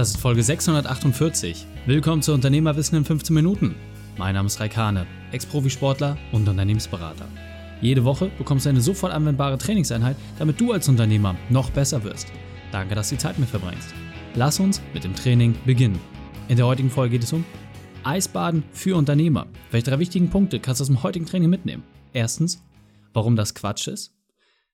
Das ist Folge 648. Willkommen zu Unternehmerwissen in 15 Minuten. Mein Name ist Raikane, Ex-Profisportler und Unternehmensberater. Jede Woche bekommst du eine sofort anwendbare Trainingseinheit, damit du als Unternehmer noch besser wirst. Danke, dass du die Zeit mit verbringst. Lass uns mit dem Training beginnen. In der heutigen Folge geht es um Eisbaden für Unternehmer. Welche drei wichtigen Punkte kannst du aus dem heutigen Training mitnehmen? Erstens, warum das Quatsch ist.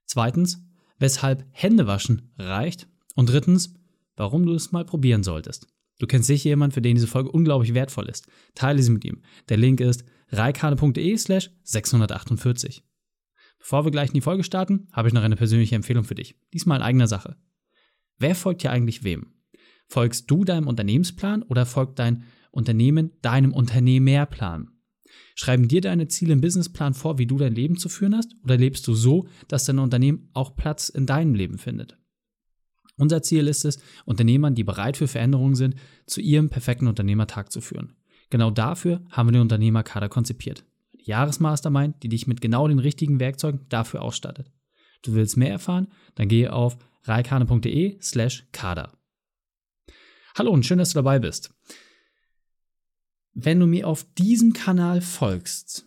Zweitens, weshalb Händewaschen reicht. Und drittens, warum du es mal probieren solltest. Du kennst sicher jemanden, für den diese Folge unglaublich wertvoll ist. Teile sie mit ihm. Der Link ist reikane.de slash 648. Bevor wir gleich in die Folge starten, habe ich noch eine persönliche Empfehlung für dich. Diesmal in eigener Sache. Wer folgt hier eigentlich wem? Folgst du deinem Unternehmensplan oder folgt dein Unternehmen deinem Unternehmerplan? Schreiben dir deine Ziele im Businessplan vor, wie du dein Leben zu führen hast, oder lebst du so, dass dein Unternehmen auch Platz in deinem Leben findet? Unser Ziel ist es, Unternehmern, die bereit für Veränderungen sind, zu ihrem perfekten Unternehmertag zu führen. Genau dafür haben wir den Unternehmerkader konzipiert. Eine Jahresmastermind, die dich mit genau den richtigen Werkzeugen dafür ausstattet. Du willst mehr erfahren? Dann gehe auf reikane.de slash kader. Hallo und schön, dass du dabei bist. Wenn du mir auf diesem Kanal folgst,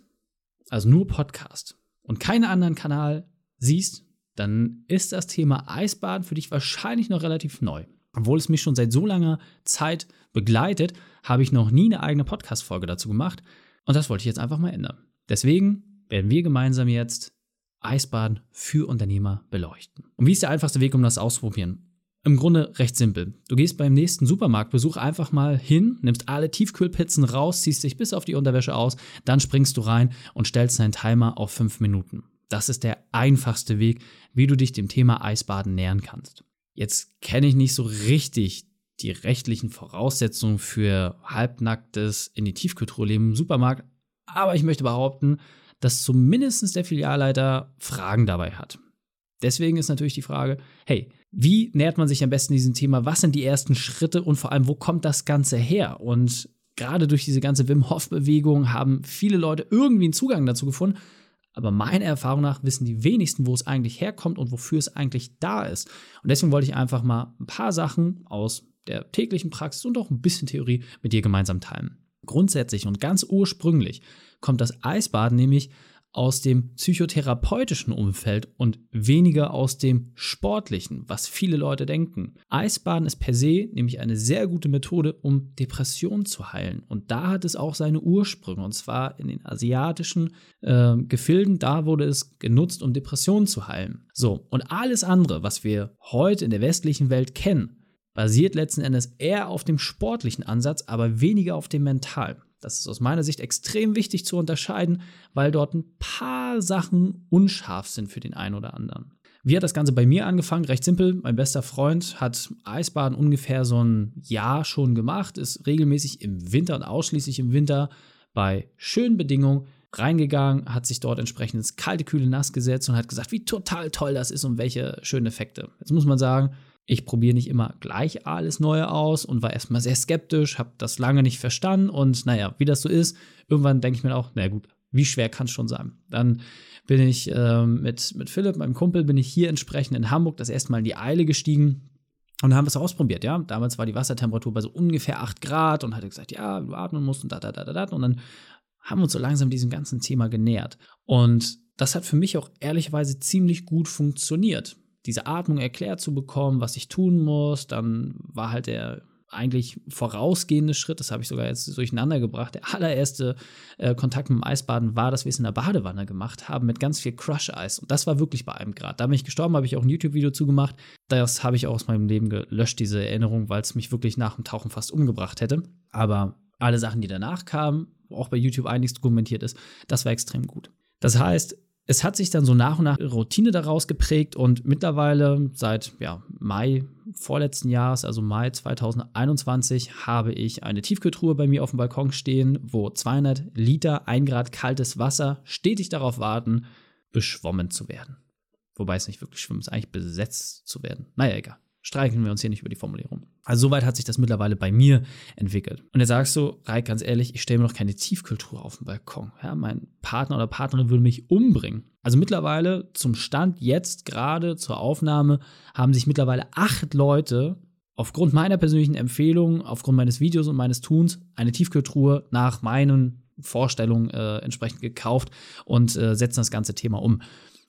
also nur Podcast und keinen anderen Kanal siehst, dann ist das Thema Eisbaden für dich wahrscheinlich noch relativ neu. Obwohl es mich schon seit so langer Zeit begleitet, habe ich noch nie eine eigene Podcast-Folge dazu gemacht. Und das wollte ich jetzt einfach mal ändern. Deswegen werden wir gemeinsam jetzt Eisbaden für Unternehmer beleuchten. Und wie ist der einfachste Weg, um das auszuprobieren? Im Grunde recht simpel. Du gehst beim nächsten Supermarktbesuch einfach mal hin, nimmst alle Tiefkühlpizzen raus, ziehst dich bis auf die Unterwäsche aus, dann springst du rein und stellst deinen Timer auf fünf Minuten. Das ist der einfachste Weg, wie du dich dem Thema Eisbaden nähern kannst. Jetzt kenne ich nicht so richtig die rechtlichen Voraussetzungen für halbnacktes in die Tiefkühltruhe leben im Supermarkt, aber ich möchte behaupten, dass zumindest der Filialleiter Fragen dabei hat. Deswegen ist natürlich die Frage, hey, wie nähert man sich am besten diesem Thema? Was sind die ersten Schritte und vor allem, wo kommt das Ganze her? Und gerade durch diese ganze Wim Hof-Bewegung haben viele Leute irgendwie einen Zugang dazu gefunden. Aber meiner Erfahrung nach wissen die wenigsten, wo es eigentlich herkommt und wofür es eigentlich da ist. Und deswegen wollte ich einfach mal ein paar Sachen aus der täglichen Praxis und auch ein bisschen Theorie mit dir gemeinsam teilen. Grundsätzlich und ganz ursprünglich kommt das Eisbaden nämlich aus dem psychotherapeutischen Umfeld und weniger aus dem sportlichen, was viele Leute denken. Eisbaden ist per se nämlich eine sehr gute Methode, um Depressionen zu heilen. Und da hat es auch seine Ursprünge, und zwar in den asiatischen äh, Gefilden. Da wurde es genutzt, um Depressionen zu heilen. So, und alles andere, was wir heute in der westlichen Welt kennen, basiert letzten Endes eher auf dem sportlichen Ansatz, aber weniger auf dem mentalen. Das ist aus meiner Sicht extrem wichtig zu unterscheiden, weil dort ein paar Sachen unscharf sind für den einen oder anderen. Wie hat das Ganze bei mir angefangen? Recht simpel. Mein bester Freund hat Eisbaden ungefähr so ein Jahr schon gemacht, ist regelmäßig im Winter und ausschließlich im Winter bei schönen Bedingungen reingegangen, hat sich dort entsprechend ins kalte, kühle Nass gesetzt und hat gesagt, wie total toll das ist und welche schönen Effekte. Jetzt muss man sagen, ich probiere nicht immer gleich alles Neue aus und war erstmal sehr skeptisch, habe das lange nicht verstanden und naja, wie das so ist, irgendwann denke ich mir auch, na gut, wie schwer kann es schon sein? Dann bin ich äh, mit, mit Philipp, meinem Kumpel, bin ich hier entsprechend in Hamburg das erste Mal in die Eile gestiegen und haben es ausprobiert, ja. Damals war die Wassertemperatur bei so ungefähr 8 Grad und hatte gesagt, ja, du atmen musst und da, da, da, da, da. Und dann haben wir uns so langsam diesem ganzen Thema genähert. Und das hat für mich auch ehrlicherweise ziemlich gut funktioniert diese Atmung erklärt zu bekommen, was ich tun muss. Dann war halt der eigentlich vorausgehende Schritt, das habe ich sogar jetzt durcheinander gebracht. Der allererste äh, Kontakt mit dem Eisbaden war, dass wir es in der Badewanne gemacht haben mit ganz viel Crush-Eis. Und das war wirklich bei einem Grad. Da bin ich gestorben, habe ich auch ein YouTube-Video zugemacht. Das habe ich auch aus meinem Leben gelöscht, diese Erinnerung, weil es mich wirklich nach dem Tauchen fast umgebracht hätte. Aber alle Sachen, die danach kamen, auch bei YouTube einiges dokumentiert ist, das war extrem gut. Das heißt, es hat sich dann so nach und nach Routine daraus geprägt und mittlerweile seit ja, Mai vorletzten Jahres, also Mai 2021, habe ich eine Tiefkühltruhe bei mir auf dem Balkon stehen, wo 200 Liter 1 Grad kaltes Wasser stetig darauf warten, beschwommen zu werden. Wobei es nicht wirklich schwimmen ist, eigentlich besetzt zu werden. Naja, egal streichen wir uns hier nicht über die Formulierung. Also soweit hat sich das mittlerweile bei mir entwickelt. Und jetzt sagst du, Reik, ganz ehrlich, ich stelle mir doch keine Tiefkultur auf dem Balkon. Ja, mein Partner oder Partnerin würde mich umbringen. Also mittlerweile zum Stand jetzt gerade zur Aufnahme haben sich mittlerweile acht Leute aufgrund meiner persönlichen Empfehlung, aufgrund meines Videos und meines Tuns eine Tiefkühltruhe nach meinen Vorstellungen äh, entsprechend gekauft und äh, setzen das ganze Thema um.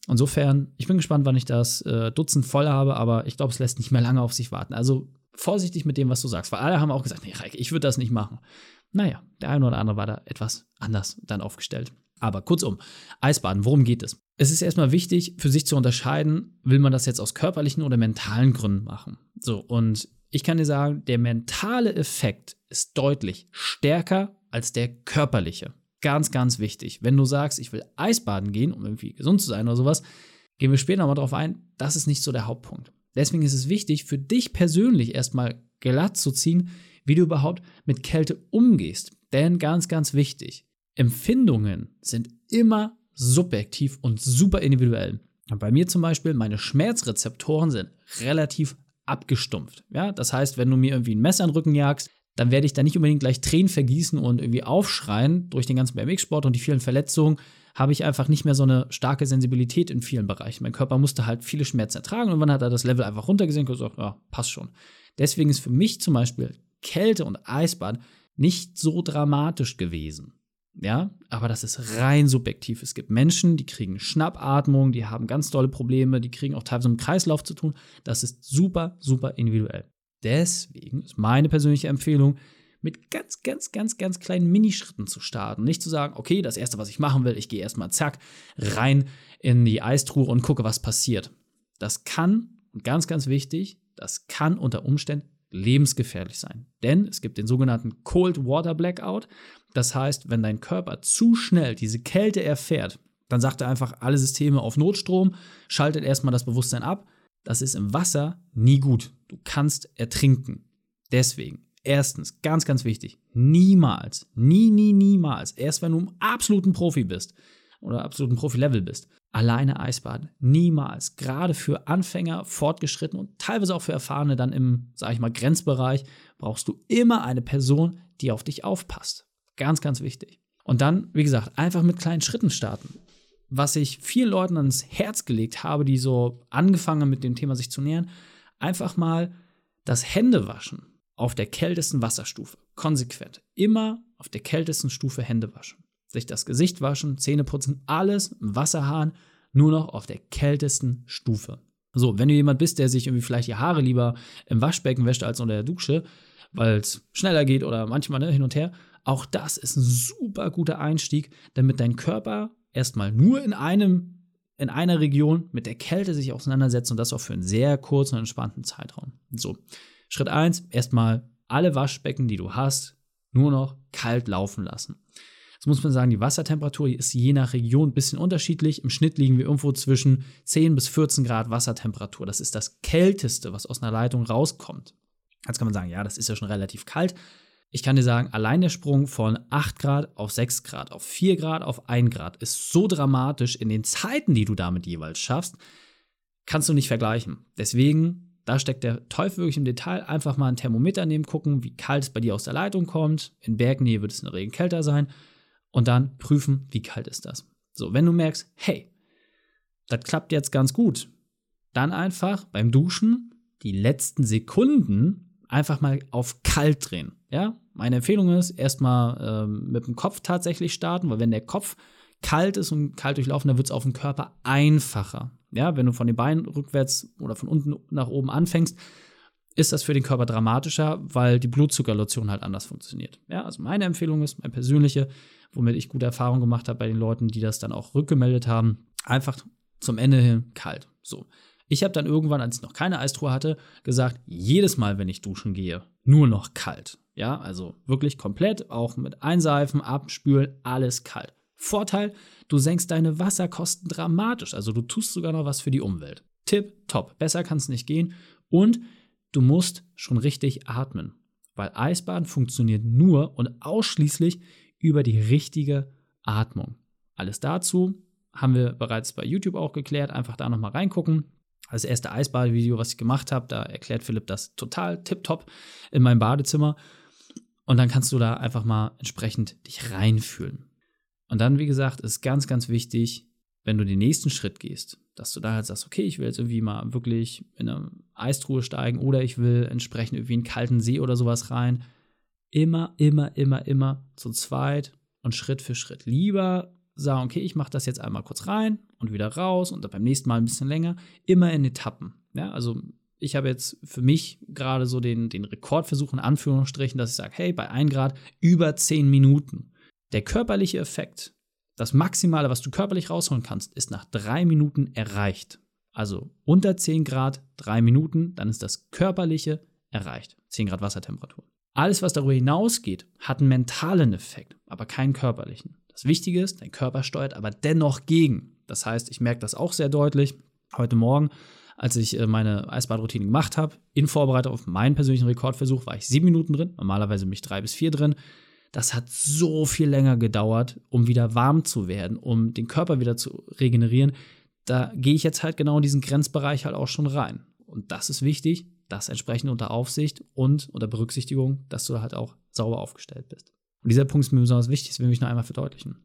Insofern, ich bin gespannt, wann ich das äh, Dutzend voll habe, aber ich glaube, es lässt nicht mehr lange auf sich warten. Also vorsichtig mit dem, was du sagst, weil alle haben auch gesagt, nee, Reik, ich würde das nicht machen. Naja, der eine oder andere war da etwas anders dann aufgestellt. Aber kurzum, Eisbaden, worum geht es? Es ist erstmal wichtig, für sich zu unterscheiden, will man das jetzt aus körperlichen oder mentalen Gründen machen. So, und ich kann dir sagen, der mentale Effekt ist deutlich stärker als der körperliche. Ganz, ganz wichtig. Wenn du sagst, ich will Eisbaden gehen, um irgendwie gesund zu sein oder sowas, gehen wir später nochmal drauf ein, das ist nicht so der Hauptpunkt. Deswegen ist es wichtig, für dich persönlich erstmal glatt zu ziehen, wie du überhaupt mit Kälte umgehst. Denn ganz, ganz wichtig, Empfindungen sind immer subjektiv und super individuell. Bei mir zum Beispiel, meine Schmerzrezeptoren sind relativ abgestumpft. Ja, das heißt, wenn du mir irgendwie ein Messer in den Rücken jagst, dann werde ich da nicht unbedingt gleich Tränen vergießen und irgendwie aufschreien. Durch den ganzen BMX-Sport und die vielen Verletzungen habe ich einfach nicht mehr so eine starke Sensibilität in vielen Bereichen. Mein Körper musste halt viele Schmerzen ertragen und dann hat er das Level einfach runtergesehen und gesagt, ja, passt schon. Deswegen ist für mich zum Beispiel Kälte und Eisbad nicht so dramatisch gewesen. Ja, aber das ist rein subjektiv. Es gibt Menschen, die kriegen Schnappatmung, die haben ganz tolle Probleme, die kriegen auch teilweise mit dem Kreislauf zu tun. Das ist super, super individuell. Deswegen ist meine persönliche Empfehlung, mit ganz, ganz, ganz, ganz kleinen Minischritten zu starten. Nicht zu sagen, okay, das erste, was ich machen will, ich gehe erstmal zack rein in die Eistruhe und gucke, was passiert. Das kann, und ganz, ganz wichtig, das kann unter Umständen lebensgefährlich sein. Denn es gibt den sogenannten Cold Water Blackout. Das heißt, wenn dein Körper zu schnell diese Kälte erfährt, dann sagt er einfach alle Systeme auf Notstrom, schaltet erstmal das Bewusstsein ab. Das ist im Wasser nie gut. Du kannst ertrinken. Deswegen, erstens, ganz, ganz wichtig, niemals, nie, nie, niemals, erst wenn du im absoluten Profi bist oder absoluten Profi-Level bist, alleine Eisbaden. Niemals. Gerade für Anfänger, Fortgeschritten und teilweise auch für Erfahrene dann im, sag ich mal, Grenzbereich brauchst du immer eine Person, die auf dich aufpasst. Ganz, ganz wichtig. Und dann, wie gesagt, einfach mit kleinen Schritten starten. Was ich vielen Leuten ans Herz gelegt habe, die so angefangen haben mit dem Thema sich zu nähern, einfach mal das Händewaschen auf der kältesten Wasserstufe. Konsequent. Immer auf der kältesten Stufe Hände waschen sich das Gesicht waschen, Zähne putzen, alles im Wasserhahn, nur noch auf der kältesten Stufe. So, wenn du jemand bist, der sich irgendwie vielleicht die Haare lieber im Waschbecken wäscht als unter der Dusche, weil es schneller geht oder manchmal ne, hin und her, auch das ist ein super guter Einstieg, damit dein Körper erstmal nur in einem in einer Region mit der Kälte sich auseinandersetzt und das auch für einen sehr kurzen und entspannten Zeitraum. So, Schritt 1, erstmal alle Waschbecken, die du hast, nur noch kalt laufen lassen. Jetzt muss man sagen, die Wassertemperatur ist je nach Region ein bisschen unterschiedlich. Im Schnitt liegen wir irgendwo zwischen 10 bis 14 Grad Wassertemperatur. Das ist das Kälteste, was aus einer Leitung rauskommt. Jetzt kann man sagen, ja, das ist ja schon relativ kalt. Ich kann dir sagen, allein der Sprung von 8 Grad auf 6 Grad, auf 4 Grad, auf 1 Grad ist so dramatisch in den Zeiten, die du damit jeweils schaffst, kannst du nicht vergleichen. Deswegen, da steckt der Teufel wirklich im Detail. Einfach mal ein Thermometer nehmen, gucken, wie kalt es bei dir aus der Leitung kommt. In Bergnähe wird es in der Regel kälter sein und dann prüfen, wie kalt ist das. So, wenn du merkst, hey, das klappt jetzt ganz gut, dann einfach beim Duschen die letzten Sekunden einfach mal auf kalt drehen. Ja, meine Empfehlung ist, erstmal ähm, mit dem Kopf tatsächlich starten, weil wenn der Kopf kalt ist und kalt durchlaufen, dann wird es auf dem Körper einfacher. Ja, wenn du von den Beinen rückwärts oder von unten nach oben anfängst, ist das für den Körper dramatischer, weil die Blutzuckerlotion halt anders funktioniert. Ja, also meine Empfehlung ist, meine persönliche, womit ich gute Erfahrungen gemacht habe bei den Leuten, die das dann auch rückgemeldet haben. Einfach zum Ende hin kalt. So. Ich habe dann irgendwann, als ich noch keine Eistruhe hatte, gesagt, jedes Mal, wenn ich duschen gehe, nur noch kalt. Ja, also wirklich komplett, auch mit Einseifen, Abspülen, alles kalt. Vorteil, du senkst deine Wasserkosten dramatisch, also du tust sogar noch was für die Umwelt. Tipp, top, besser kann es nicht gehen. Und du musst schon richtig atmen, weil Eisbaden funktioniert nur und ausschließlich über die richtige Atmung. Alles dazu haben wir bereits bei YouTube auch geklärt. Einfach da nochmal reingucken. Das erste Eisbadevideo, was ich gemacht habe, da erklärt Philipp das total tipptopp in meinem Badezimmer. Und dann kannst du da einfach mal entsprechend dich reinfühlen. Und dann, wie gesagt, ist ganz, ganz wichtig, wenn du den nächsten Schritt gehst, dass du da halt sagst, okay, ich will jetzt irgendwie mal wirklich in eine Eistruhe steigen oder ich will entsprechend irgendwie in einen kalten See oder sowas rein. Immer, immer, immer, immer zu zweit und Schritt für Schritt. Lieber sagen, okay, ich mache das jetzt einmal kurz rein und wieder raus und dann beim nächsten Mal ein bisschen länger. Immer in Etappen. Ja, also ich habe jetzt für mich gerade so den, den Rekordversuch in Anführungsstrichen, dass ich sage, hey, bei 1 Grad über 10 Minuten. Der körperliche Effekt, das Maximale, was du körperlich rausholen kannst, ist nach drei Minuten erreicht. Also unter 10 Grad, drei Minuten, dann ist das körperliche erreicht. 10 Grad Wassertemperatur. Alles, was darüber hinausgeht, hat einen mentalen Effekt, aber keinen körperlichen. Das Wichtige ist, dein Körper steuert aber dennoch gegen. Das heißt, ich merke das auch sehr deutlich. Heute Morgen, als ich äh, meine Eisbadroutine gemacht habe, in Vorbereitung auf meinen persönlichen Rekordversuch, war ich sieben Minuten drin, normalerweise mich drei bis vier drin. Das hat so viel länger gedauert, um wieder warm zu werden, um den Körper wieder zu regenerieren. Da gehe ich jetzt halt genau in diesen Grenzbereich halt auch schon rein. Und das ist wichtig, das entsprechend unter Aufsicht und unter Berücksichtigung, dass du halt auch sauber aufgestellt bist. Und dieser Punkt ist mir besonders wichtig, das will ich noch einmal verdeutlichen.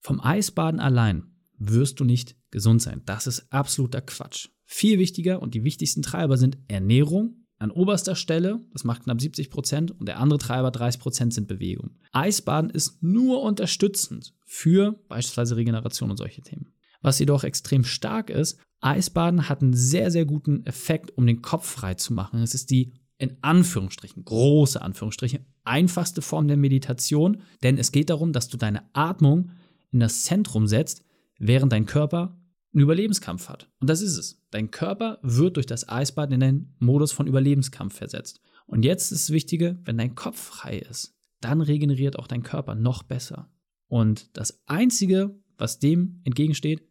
Vom Eisbaden allein wirst du nicht gesund sein. Das ist absoluter Quatsch. Viel wichtiger und die wichtigsten Treiber sind Ernährung an oberster Stelle, das macht knapp 70 Prozent, und der andere Treiber 30 Prozent sind Bewegung. Eisbaden ist nur unterstützend für beispielsweise Regeneration und solche Themen. Was jedoch extrem stark ist, Eisbaden hat einen sehr, sehr guten Effekt, um den Kopf frei zu machen. Es ist die in Anführungsstrichen, große Anführungsstriche, einfachste Form der Meditation, denn es geht darum, dass du deine Atmung in das Zentrum setzt, während dein Körper einen Überlebenskampf hat. Und das ist es. Dein Körper wird durch das Eisbad in den Modus von Überlebenskampf versetzt. Und jetzt ist das Wichtige, wenn dein Kopf frei ist, dann regeneriert auch dein Körper noch besser. Und das Einzige, was dem entgegensteht,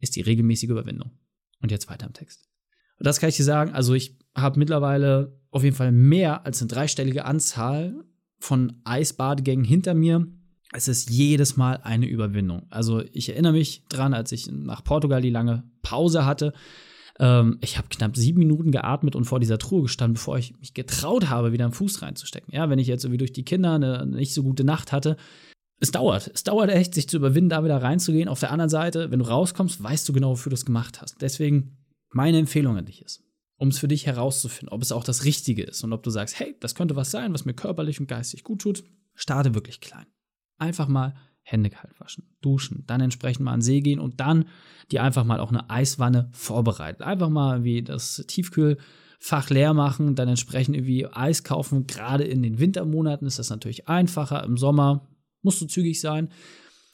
ist die regelmäßige Überwindung. Und jetzt weiter im Text. Und das kann ich dir sagen, also ich habe mittlerweile auf jeden Fall mehr als eine dreistellige Anzahl von Eisbadegängen hinter mir es ist jedes Mal eine Überwindung. Also ich erinnere mich dran, als ich nach Portugal die lange Pause hatte. Ähm, ich habe knapp sieben Minuten geatmet und vor dieser Truhe gestanden, bevor ich mich getraut habe, wieder einen Fuß reinzustecken. Ja, wenn ich jetzt irgendwie durch die Kinder eine nicht so gute Nacht hatte. Es dauert. Es dauert echt, sich zu überwinden, da wieder reinzugehen. Auf der anderen Seite, wenn du rauskommst, weißt du genau, wofür du es gemacht hast. Deswegen meine Empfehlung an dich ist, um es für dich herauszufinden, ob es auch das Richtige ist und ob du sagst, hey, das könnte was sein, was mir körperlich und geistig gut tut, starte wirklich klein. Einfach mal Hände kalt waschen, duschen, dann entsprechend mal an den See gehen und dann die einfach mal auch eine Eiswanne vorbereiten. Einfach mal wie das Tiefkühlfach leer machen, dann entsprechend irgendwie Eis kaufen. Gerade in den Wintermonaten ist das natürlich einfacher. Im Sommer musst du zügig sein.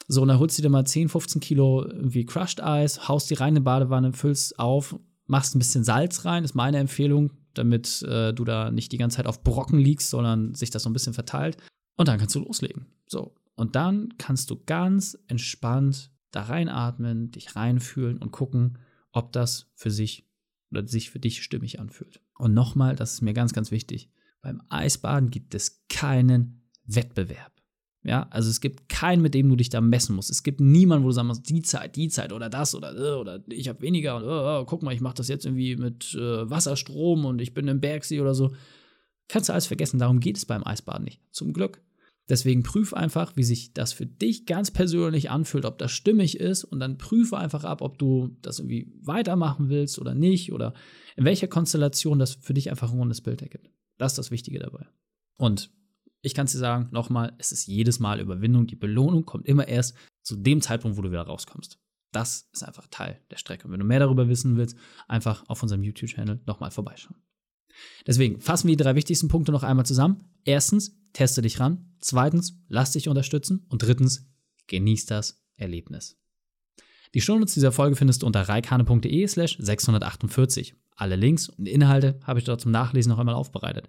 So, und dann holst du dir mal 10, 15 Kilo irgendwie Crushed Eis, haust die rein in eine Badewanne, füllst auf, machst ein bisschen Salz rein, ist meine Empfehlung, damit äh, du da nicht die ganze Zeit auf Brocken liegst, sondern sich das so ein bisschen verteilt. Und dann kannst du loslegen. So, und dann kannst du ganz entspannt da reinatmen, dich reinfühlen und gucken, ob das für sich oder sich für dich stimmig anfühlt. Und nochmal, das ist mir ganz, ganz wichtig. Beim Eisbaden gibt es keinen Wettbewerb. Ja, also es gibt keinen, mit dem du dich da messen musst. Es gibt niemanden, wo du sagen musst, die Zeit, die Zeit oder das oder äh, oder ich habe weniger und uh, guck mal, ich mache das jetzt irgendwie mit uh, Wasserstrom und ich bin im Bergsee oder so. Kannst du alles vergessen, darum geht es beim Eisbaden nicht. Zum Glück. Deswegen prüf einfach, wie sich das für dich ganz persönlich anfühlt, ob das stimmig ist und dann prüfe einfach ab, ob du das irgendwie weitermachen willst oder nicht oder in welcher Konstellation das für dich einfach ein rundes Bild ergibt. Das ist das Wichtige dabei. Und ich kann es dir sagen, nochmal, es ist jedes Mal Überwindung. Die Belohnung kommt immer erst zu dem Zeitpunkt, wo du wieder rauskommst. Das ist einfach Teil der Strecke. Und wenn du mehr darüber wissen willst, einfach auf unserem YouTube-Channel nochmal vorbeischauen. Deswegen fassen wir die drei wichtigsten Punkte noch einmal zusammen. Erstens, teste dich ran. Zweitens, lass dich unterstützen. Und drittens, genieß das Erlebnis. Die Shownotes dieser Folge findest du unter reikane.de slash 648. Alle Links und Inhalte habe ich dort zum Nachlesen noch einmal aufbereitet.